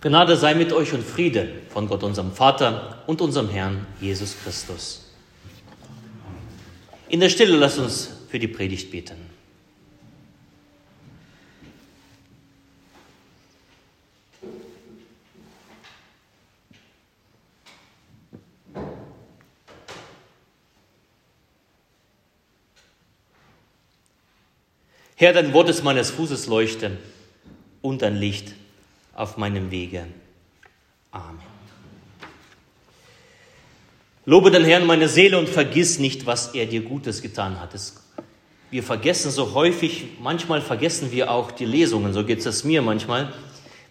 Gnade sei mit euch und Friede von Gott, unserem Vater und unserem Herrn Jesus Christus. In der Stille lasst uns für die Predigt beten. Herr, dein Wort ist meines Fußes Leuchte und ein Licht auf meinem Wege. Amen. Lobe den Herrn meine Seele und vergiss nicht, was er dir Gutes getan hat. Es, wir vergessen so häufig, manchmal vergessen wir auch die Lesungen. So geht es mir manchmal.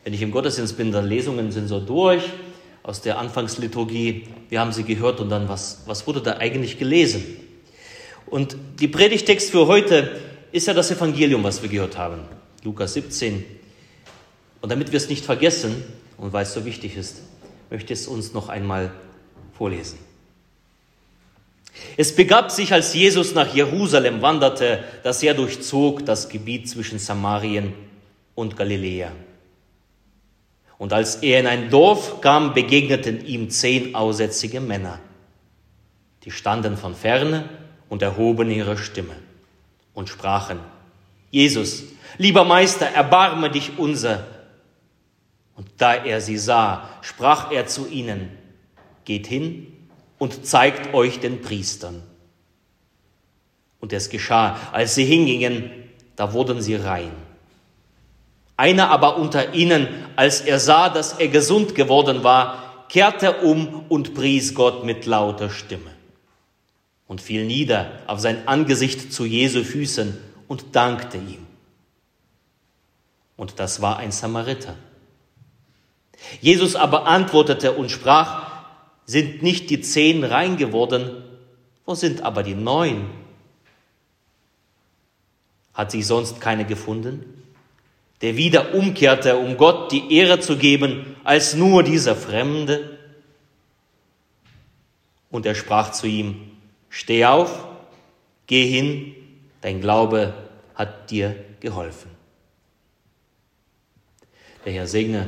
Wenn ich im Gottesdienst bin, dann Lesungen sind so durch aus der Anfangsliturgie. Wir haben sie gehört und dann, was, was wurde da eigentlich gelesen? Und die Predigtext für heute ist ja das Evangelium, was wir gehört haben. Lukas 17, und damit wir es nicht vergessen und weil es so wichtig ist, möchte ich es uns noch einmal vorlesen. Es begab sich, als Jesus nach Jerusalem wanderte, dass er durchzog das Gebiet zwischen Samarien und Galiläa. Und als er in ein Dorf kam, begegneten ihm zehn aussätzige Männer. Die standen von ferne und erhoben ihre Stimme und sprachen, Jesus, lieber Meister, erbarme dich unser. Und da er sie sah, sprach er zu ihnen, geht hin und zeigt euch den Priestern. Und es geschah, als sie hingingen, da wurden sie rein. Einer aber unter ihnen, als er sah, dass er gesund geworden war, kehrte um und pries Gott mit lauter Stimme und fiel nieder auf sein Angesicht zu Jesu Füßen und dankte ihm. Und das war ein Samariter. Jesus aber antwortete und sprach, sind nicht die zehn rein geworden, wo sind aber die neun? Hat sich sonst keine gefunden, der wieder umkehrte, um Gott die Ehre zu geben, als nur dieser Fremde? Und er sprach zu ihm, steh auf, geh hin, dein Glaube hat dir geholfen. Der Herr segne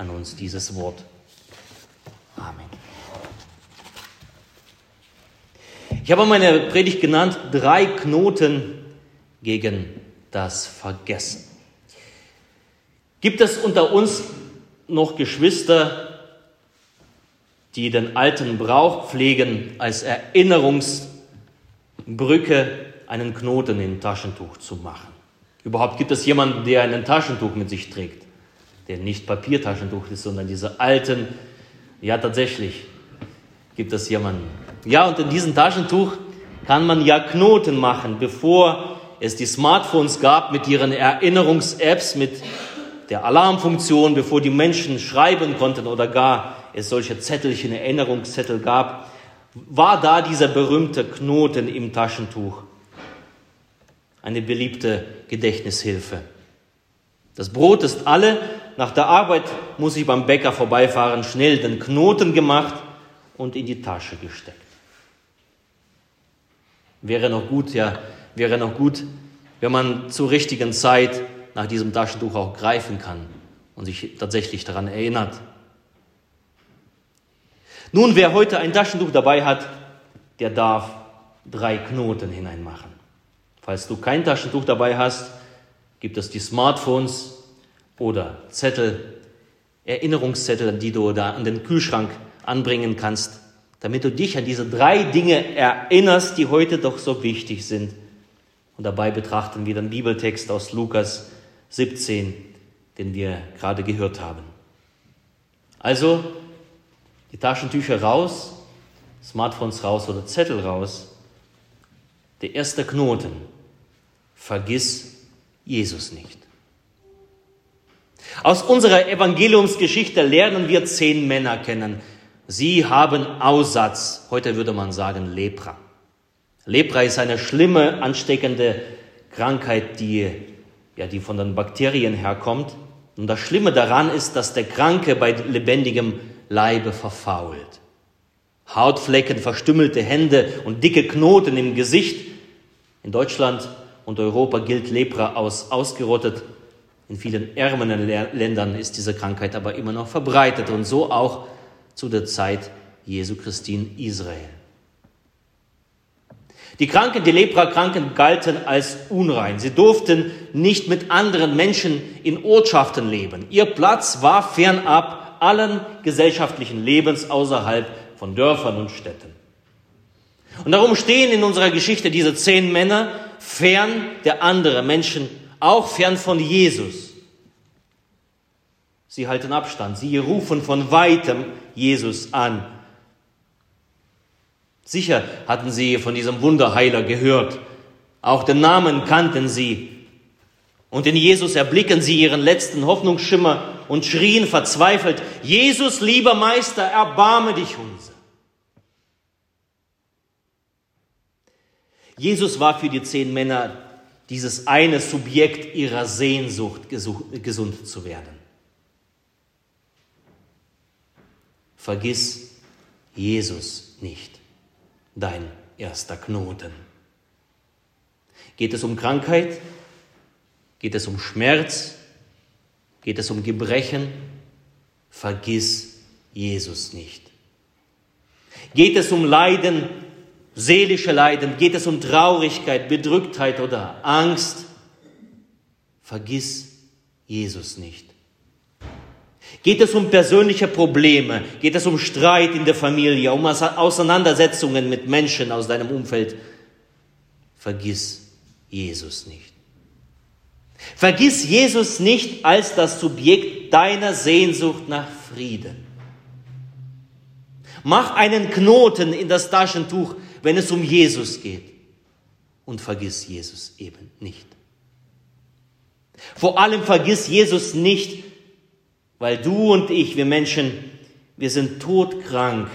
an uns dieses Wort. Amen. Ich habe meine Predigt genannt, drei Knoten gegen das Vergessen. Gibt es unter uns noch Geschwister, die den alten Brauch pflegen, als Erinnerungsbrücke einen Knoten in Taschentuch zu machen? Überhaupt gibt es jemanden, der ein Taschentuch mit sich trägt? Der nicht Papiertaschentuch ist, sondern diese alten, ja tatsächlich gibt es jemanden. Ja, und in diesem Taschentuch kann man ja Knoten machen, bevor es die Smartphones gab mit ihren Erinnerungs-Apps, mit der Alarmfunktion, bevor die Menschen schreiben konnten oder gar es solche Zettelchen, Erinnerungszettel gab, war da dieser berühmte Knoten im Taschentuch. Eine beliebte Gedächtnishilfe. Das Brot ist alle, nach der Arbeit muss ich beim Bäcker vorbeifahren, schnell den Knoten gemacht und in die Tasche gesteckt. Wäre noch gut, ja, wäre noch gut, wenn man zur richtigen Zeit nach diesem Taschentuch auch greifen kann und sich tatsächlich daran erinnert. Nun, wer heute ein Taschentuch dabei hat, der darf drei Knoten hineinmachen. Falls du kein Taschentuch dabei hast, gibt es die Smartphones, oder Zettel, Erinnerungszettel, die du da an den Kühlschrank anbringen kannst, damit du dich an diese drei Dinge erinnerst, die heute doch so wichtig sind. Und dabei betrachten wir den Bibeltext aus Lukas 17, den wir gerade gehört haben. Also die Taschentücher raus, Smartphones raus oder Zettel raus. Der erste Knoten. Vergiss Jesus nicht. Aus unserer Evangeliumsgeschichte lernen wir zehn Männer kennen. Sie haben Aussatz, heute würde man sagen Lepra. Lepra ist eine schlimme, ansteckende Krankheit, die, ja, die von den Bakterien herkommt. Und das Schlimme daran ist, dass der Kranke bei lebendigem Leibe verfault. Hautflecken, verstümmelte Hände und dicke Knoten im Gesicht. In Deutschland und Europa gilt Lepra aus ausgerottet In vielen ärmeren Ländern ist diese Krankheit aber immer noch verbreitet und so auch zu der Zeit Jesu Christi in Israel. Die Kranken, die Leprakranken galten als unrein. Sie durften nicht mit anderen Menschen in Ortschaften leben. Ihr Platz war fernab allen gesellschaftlichen Lebens außerhalb von Dörfern und Städten. Und darum stehen in unserer Geschichte diese zehn Männer fern der anderen Menschen, auch fern von Jesus. Sie halten Abstand, sie rufen von weitem Jesus an. Sicher hatten sie von diesem Wunderheiler gehört, auch den Namen kannten sie. Und in Jesus erblicken sie ihren letzten Hoffnungsschimmer und schrien verzweifelt, Jesus, lieber Meister, erbarme dich unser. Jesus war für die zehn Männer dieses eine Subjekt ihrer Sehnsucht, gesund zu werden. Vergiss Jesus nicht, dein erster Knoten. Geht es um Krankheit? Geht es um Schmerz? Geht es um Gebrechen? Vergiss Jesus nicht. Geht es um Leiden? Seelische Leiden, geht es um Traurigkeit, Bedrücktheit oder Angst, vergiss Jesus nicht. Geht es um persönliche Probleme, geht es um Streit in der Familie, um Auseinandersetzungen mit Menschen aus deinem Umfeld, vergiss Jesus nicht. Vergiss Jesus nicht als das Subjekt deiner Sehnsucht nach Frieden. Mach einen Knoten in das Taschentuch wenn es um Jesus geht. Und vergiss Jesus eben nicht. Vor allem vergiss Jesus nicht, weil du und ich, wir Menschen, wir sind todkrank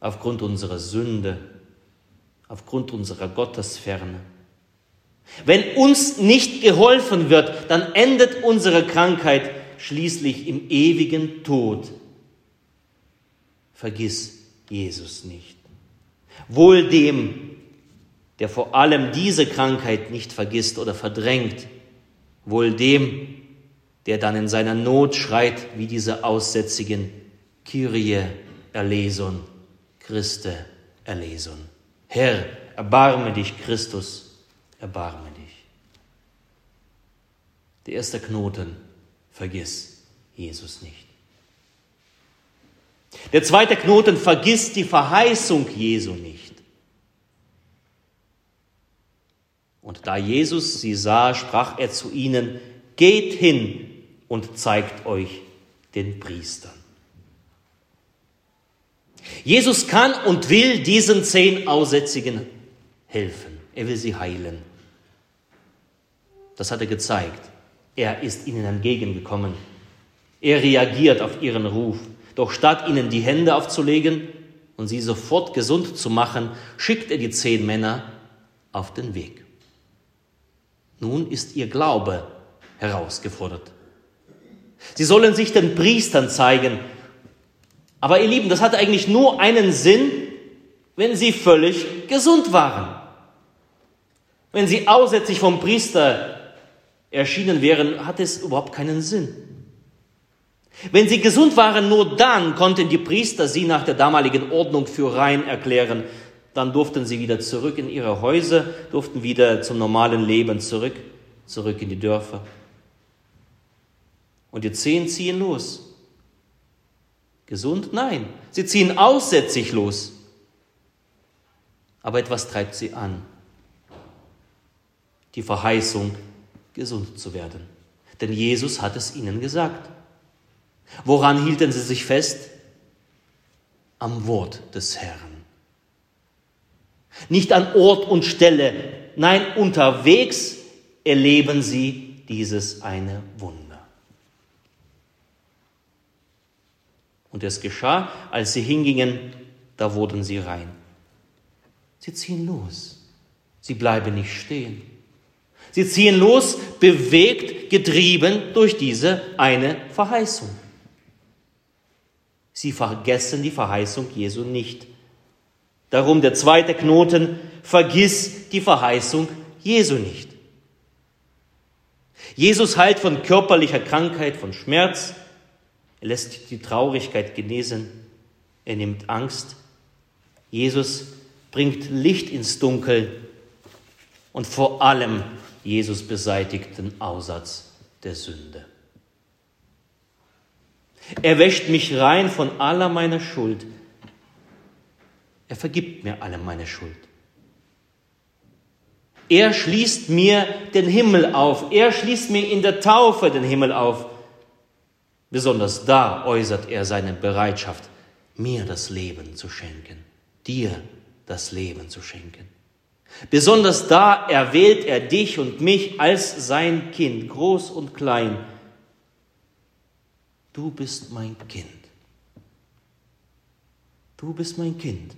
aufgrund unserer Sünde, aufgrund unserer Gottesferne. Wenn uns nicht geholfen wird, dann endet unsere Krankheit schließlich im ewigen Tod. Vergiss Jesus nicht. Wohl dem, der vor allem diese Krankheit nicht vergisst oder verdrängt, wohl dem, der dann in seiner Not schreit, wie diese Aussätzigen, Kyrie erleson, Christe erleson. Herr, erbarme dich, Christus, erbarme dich. Der erste Knoten, vergiss Jesus nicht. Der zweite Knoten vergisst die Verheißung Jesu nicht. Und da Jesus sie sah, sprach er zu ihnen, geht hin und zeigt euch den Priestern. Jesus kann und will diesen zehn Aussätzigen helfen. Er will sie heilen. Das hat er gezeigt. Er ist ihnen entgegengekommen. Er reagiert auf ihren Ruf. Doch statt ihnen die Hände aufzulegen und sie sofort gesund zu machen, schickt er die zehn Männer auf den Weg. Nun ist ihr Glaube herausgefordert. Sie sollen sich den Priestern zeigen. Aber ihr Lieben, das hat eigentlich nur einen Sinn, wenn sie völlig gesund waren. Wenn sie aussätzlich vom Priester erschienen wären, hat es überhaupt keinen Sinn. Wenn sie gesund waren, nur dann konnten die Priester sie nach der damaligen Ordnung für rein erklären. Dann durften sie wieder zurück in ihre Häuser, durften wieder zum normalen Leben zurück, zurück in die Dörfer. Und die zehn ziehen los. Gesund? Nein. Sie ziehen aussätzlich los. Aber etwas treibt sie an. Die Verheißung, gesund zu werden. Denn Jesus hat es ihnen gesagt. Woran hielten sie sich fest? Am Wort des Herrn. Nicht an Ort und Stelle, nein, unterwegs erleben sie dieses eine Wunder. Und es geschah, als sie hingingen, da wurden sie rein. Sie ziehen los. Sie bleiben nicht stehen. Sie ziehen los, bewegt, getrieben durch diese eine Verheißung. Sie vergessen die Verheißung Jesu nicht. Darum der zweite Knoten, vergiss die Verheißung Jesu nicht. Jesus heilt von körperlicher Krankheit, von Schmerz. Er lässt die Traurigkeit genesen. Er nimmt Angst. Jesus bringt Licht ins Dunkel. Und vor allem Jesus beseitigt den Aussatz der Sünde. Er wäscht mich rein von aller meiner Schuld. Er vergibt mir alle meine Schuld. Er schließt mir den Himmel auf. Er schließt mir in der Taufe den Himmel auf. Besonders da äußert er seine Bereitschaft, mir das Leben zu schenken, dir das Leben zu schenken. Besonders da erwählt er dich und mich als sein Kind, groß und klein. Du bist mein Kind. Du bist mein Kind.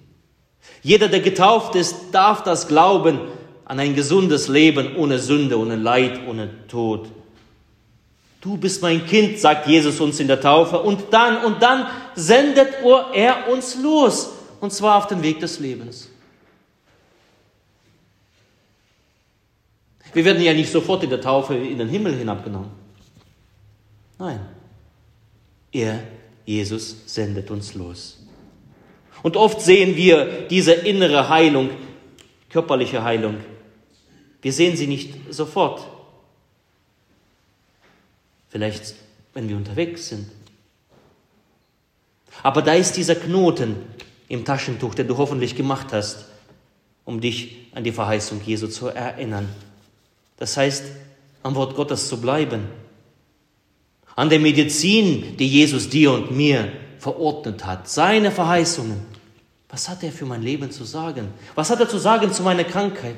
Jeder, der getauft ist, darf das glauben an ein gesundes Leben ohne Sünde, ohne Leid, ohne Tod. Du bist mein Kind, sagt Jesus uns in der Taufe. Und dann, und dann sendet er uns los. Und zwar auf den Weg des Lebens. Wir werden ja nicht sofort in der Taufe in den Himmel hinabgenommen. Nein. Er, Jesus, sendet uns los. Und oft sehen wir diese innere Heilung, körperliche Heilung. Wir sehen sie nicht sofort. Vielleicht, wenn wir unterwegs sind. Aber da ist dieser Knoten im Taschentuch, den du hoffentlich gemacht hast, um dich an die Verheißung Jesu zu erinnern. Das heißt, am Wort Gottes zu bleiben. An der Medizin, die Jesus dir und mir verordnet hat. Seine Verheißungen. Was hat er für mein Leben zu sagen? Was hat er zu sagen zu meiner Krankheit?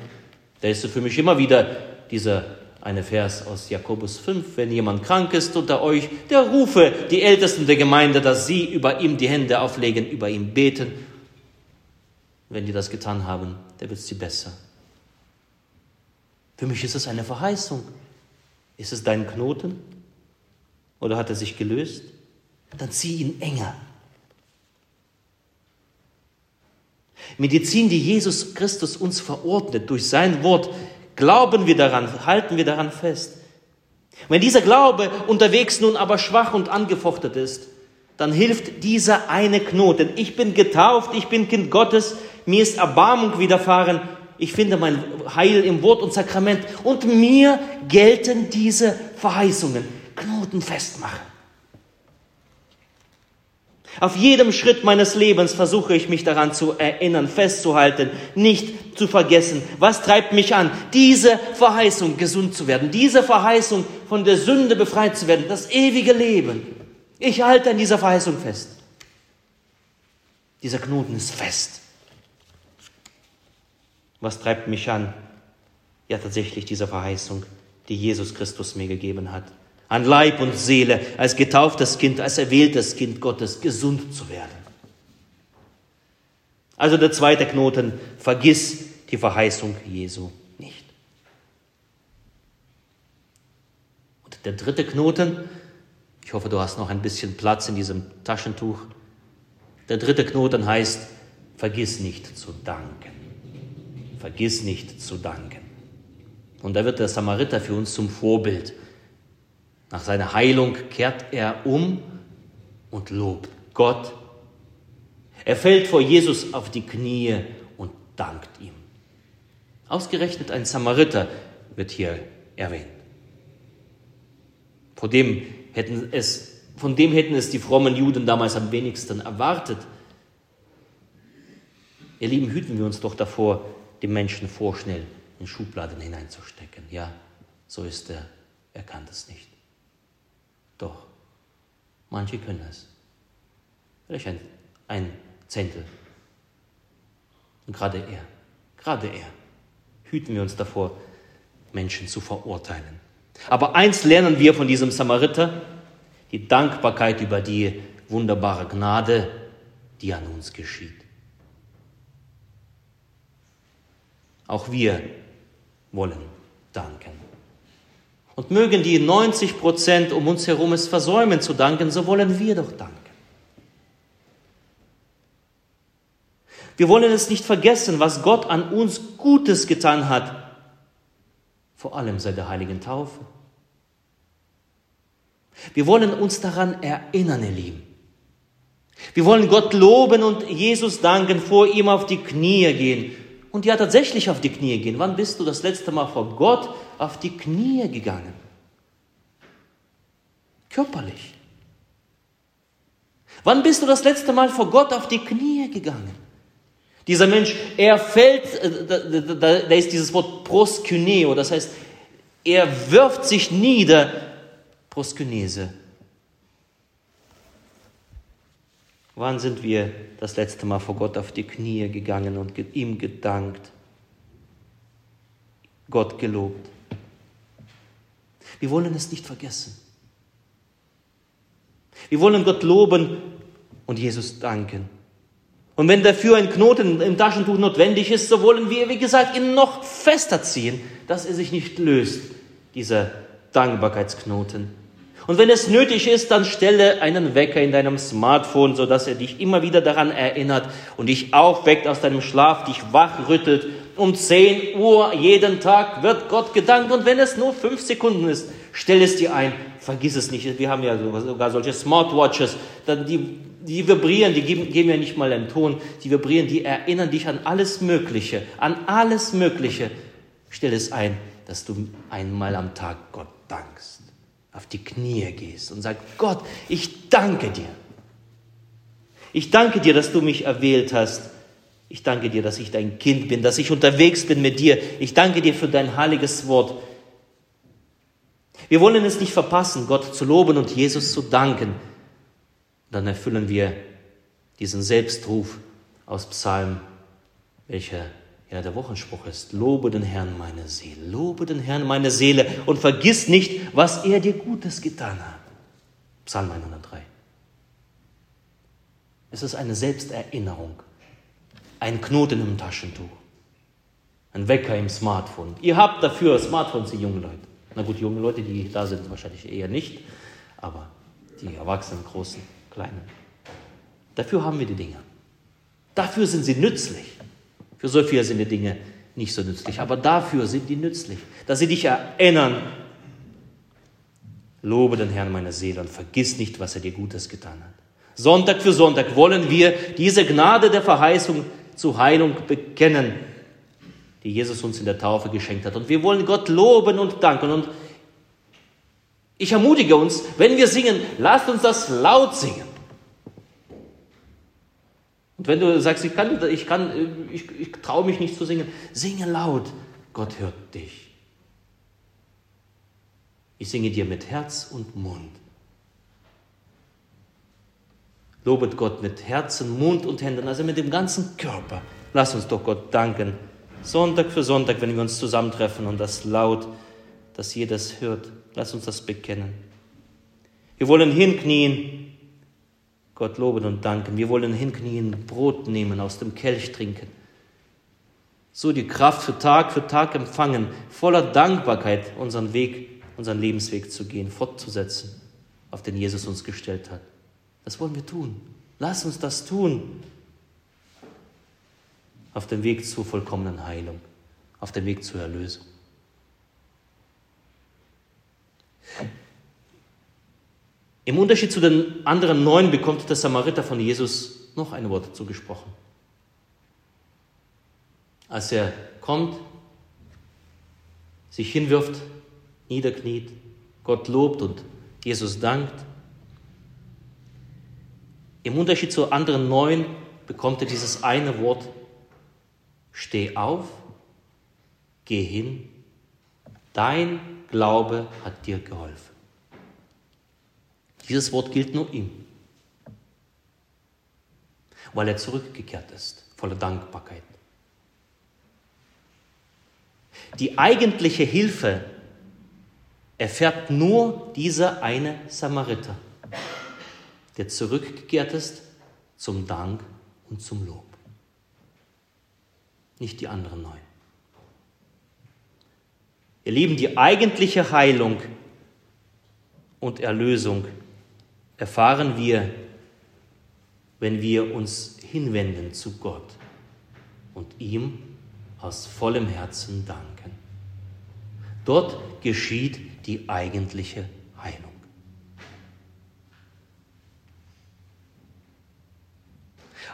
Da ist für mich immer wieder dieser eine Vers aus Jakobus 5, wenn jemand krank ist unter euch, der rufe die Ältesten der Gemeinde, dass sie über ihm die Hände auflegen, über ihm beten. Wenn die das getan haben, der wird sie besser. Für mich ist es eine Verheißung. Ist es dein Knoten? Oder hat er sich gelöst? Dann zieh ihn enger. Medizin, die Jesus Christus uns verordnet durch sein Wort, glauben wir daran, halten wir daran fest. Wenn dieser Glaube unterwegs nun aber schwach und angefochtet ist, dann hilft dieser eine Knoten. Ich bin getauft, ich bin Kind Gottes, mir ist Erbarmung widerfahren, ich finde mein Heil im Wort und Sakrament und mir gelten diese Verheißungen. Knoten festmachen. Auf jedem Schritt meines Lebens versuche ich mich daran zu erinnern, festzuhalten, nicht zu vergessen. Was treibt mich an? Diese Verheißung, gesund zu werden, diese Verheißung, von der Sünde befreit zu werden, das ewige Leben. Ich halte an dieser Verheißung fest. Dieser Knoten ist fest. Was treibt mich an? Ja, tatsächlich diese Verheißung, die Jesus Christus mir gegeben hat. An Leib und Seele, als getauftes Kind, als erwähltes Kind Gottes, gesund zu werden. Also der zweite Knoten, vergiss die Verheißung Jesu nicht. Und der dritte Knoten, ich hoffe, du hast noch ein bisschen Platz in diesem Taschentuch. Der dritte Knoten heißt, vergiss nicht zu danken vergiss nicht zu danken. Und da wird der Samariter für uns zum Vorbild. Nach seiner Heilung kehrt er um und lobt Gott. Er fällt vor Jesus auf die Knie und dankt ihm. Ausgerechnet ein Samariter wird hier erwähnt. Von dem hätten es, von dem hätten es die frommen Juden damals am wenigsten erwartet. Ihr Lieben, hüten wir uns doch davor, die Menschen vorschnell in Schubladen hineinzustecken. Ja, so ist er, er kann das nicht. Doch, manche können es. Vielleicht ein, ein Zehntel. Und gerade er, gerade er, hüten wir uns davor, Menschen zu verurteilen. Aber eins lernen wir von diesem Samariter, die Dankbarkeit über die wunderbare Gnade, die an uns geschieht. Auch wir wollen danken. Und mögen die 90 Prozent um uns herum es versäumen zu danken, so wollen wir doch danken. Wir wollen es nicht vergessen, was Gott an uns Gutes getan hat, vor allem seit der heiligen Taufe. Wir wollen uns daran erinnern, ihr Lieben. Wir wollen Gott loben und Jesus danken, vor ihm auf die Knie gehen. Und ja, tatsächlich auf die Knie gehen. Wann bist du das letzte Mal vor Gott auf die Knie gegangen? Körperlich. Wann bist du das letzte Mal vor Gott auf die Knie gegangen? Dieser Mensch, er fällt, äh, da, da, da ist dieses Wort proskyneo, das heißt, er wirft sich nieder, proskynese. Wann sind wir das letzte Mal vor Gott auf die Knie gegangen und ihm gedankt, Gott gelobt? Wir wollen es nicht vergessen. Wir wollen Gott loben und Jesus danken. Und wenn dafür ein Knoten im Taschentuch notwendig ist, so wollen wir, wie gesagt, ihn noch fester ziehen, dass er sich nicht löst, dieser Dankbarkeitsknoten. Und wenn es nötig ist, dann stelle einen Wecker in deinem Smartphone, sodass er dich immer wieder daran erinnert und dich aufweckt aus deinem Schlaf, dich wachrüttelt. Um 10 Uhr jeden Tag wird Gott gedankt und wenn es nur fünf Sekunden ist, stell es dir ein, vergiss es nicht. Wir haben ja sogar solche Smartwatches, die, die vibrieren, die geben, geben ja nicht mal einen Ton, die vibrieren, die erinnern dich an alles Mögliche, an alles Mögliche. Stell es ein, dass du einmal am Tag Gott dankst auf die Knie gehst und sagst, Gott, ich danke dir. Ich danke dir, dass du mich erwählt hast. Ich danke dir, dass ich dein Kind bin, dass ich unterwegs bin mit dir. Ich danke dir für dein heiliges Wort. Wir wollen es nicht verpassen, Gott zu loben und Jesus zu danken. Dann erfüllen wir diesen Selbstruf aus Psalm, welcher ja, der Wochenspruch ist, lobe den Herrn meine Seele, lobe den Herrn meine Seele und vergiss nicht, was er dir Gutes getan hat. Psalm 103. Es ist eine Selbsterinnerung, ein Knoten im Taschentuch, ein Wecker im Smartphone. Ihr habt dafür Smartphones, die jungen Leute. Na gut, junge Leute, die da sind, wahrscheinlich eher nicht, aber die Erwachsenen, Großen, Kleinen. Dafür haben wir die Dinge. Dafür sind sie nützlich. Für so viele sind die Dinge nicht so nützlich, aber dafür sind die nützlich, dass sie dich erinnern. Lobe den Herrn meiner Seele und vergiss nicht, was er dir Gutes getan hat. Sonntag für Sonntag wollen wir diese Gnade der Verheißung zur Heilung bekennen, die Jesus uns in der Taufe geschenkt hat. Und wir wollen Gott loben und danken. Und ich ermutige uns, wenn wir singen, lasst uns das laut singen. Und wenn du sagst, ich kann, ich kann, ich, ich traue mich nicht zu singen, singe laut. Gott hört dich. Ich singe dir mit Herz und Mund. Lobet Gott mit Herzen, Mund und Händen, also mit dem ganzen Körper. Lass uns doch Gott danken. Sonntag für Sonntag, wenn wir uns zusammentreffen und das laut, dass jeder das hört. Lass uns das bekennen. Wir wollen hinknien Gott loben und danken. Wir wollen hinknien, Brot nehmen, aus dem Kelch trinken. So die Kraft für Tag für Tag empfangen, voller Dankbarkeit unseren Weg, unseren Lebensweg zu gehen, fortzusetzen, auf den Jesus uns gestellt hat. Das wollen wir tun. Lass uns das tun. Auf dem Weg zur vollkommenen Heilung, auf dem Weg zur Erlösung. Im Unterschied zu den anderen neun bekommt der Samariter von Jesus noch ein Wort zugesprochen. Als er kommt, sich hinwirft, niederkniet, Gott lobt und Jesus dankt. Im Unterschied zu anderen neun bekommt er dieses eine Wort, steh auf, geh hin, dein Glaube hat dir geholfen. Dieses Wort gilt nur ihm, weil er zurückgekehrt ist, voller Dankbarkeit. Die eigentliche Hilfe erfährt nur dieser eine Samariter, der zurückgekehrt ist zum Dank und zum Lob. Nicht die anderen neun. Ihr Lieben, die eigentliche Heilung und Erlösung erfahren wir, wenn wir uns hinwenden zu Gott und ihm aus vollem Herzen danken. Dort geschieht die eigentliche Heilung.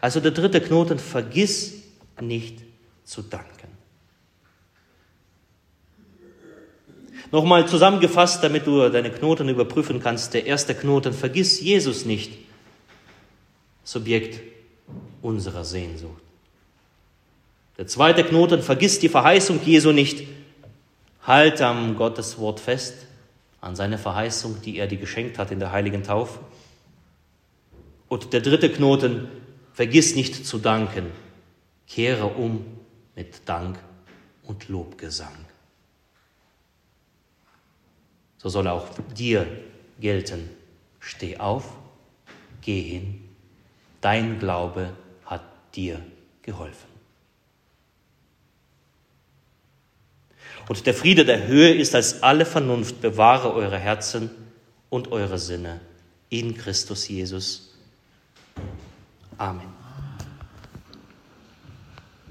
Also der dritte Knoten, vergiss nicht zu danken. Nochmal zusammengefasst, damit du deine Knoten überprüfen kannst. Der erste Knoten, vergiss Jesus nicht. Subjekt unserer Sehnsucht. Der zweite Knoten, vergiss die Verheißung Jesu nicht. Halt am Gottes Wort fest, an seine Verheißung, die er dir geschenkt hat in der heiligen Taufe. Und der dritte Knoten, vergiss nicht zu danken. Kehre um mit Dank und Lobgesang. So soll auch dir gelten. Steh auf, geh hin. Dein Glaube hat dir geholfen. Und der Friede der Höhe ist als alle Vernunft, bewahre eure Herzen und eure Sinne in Christus Jesus. Amen.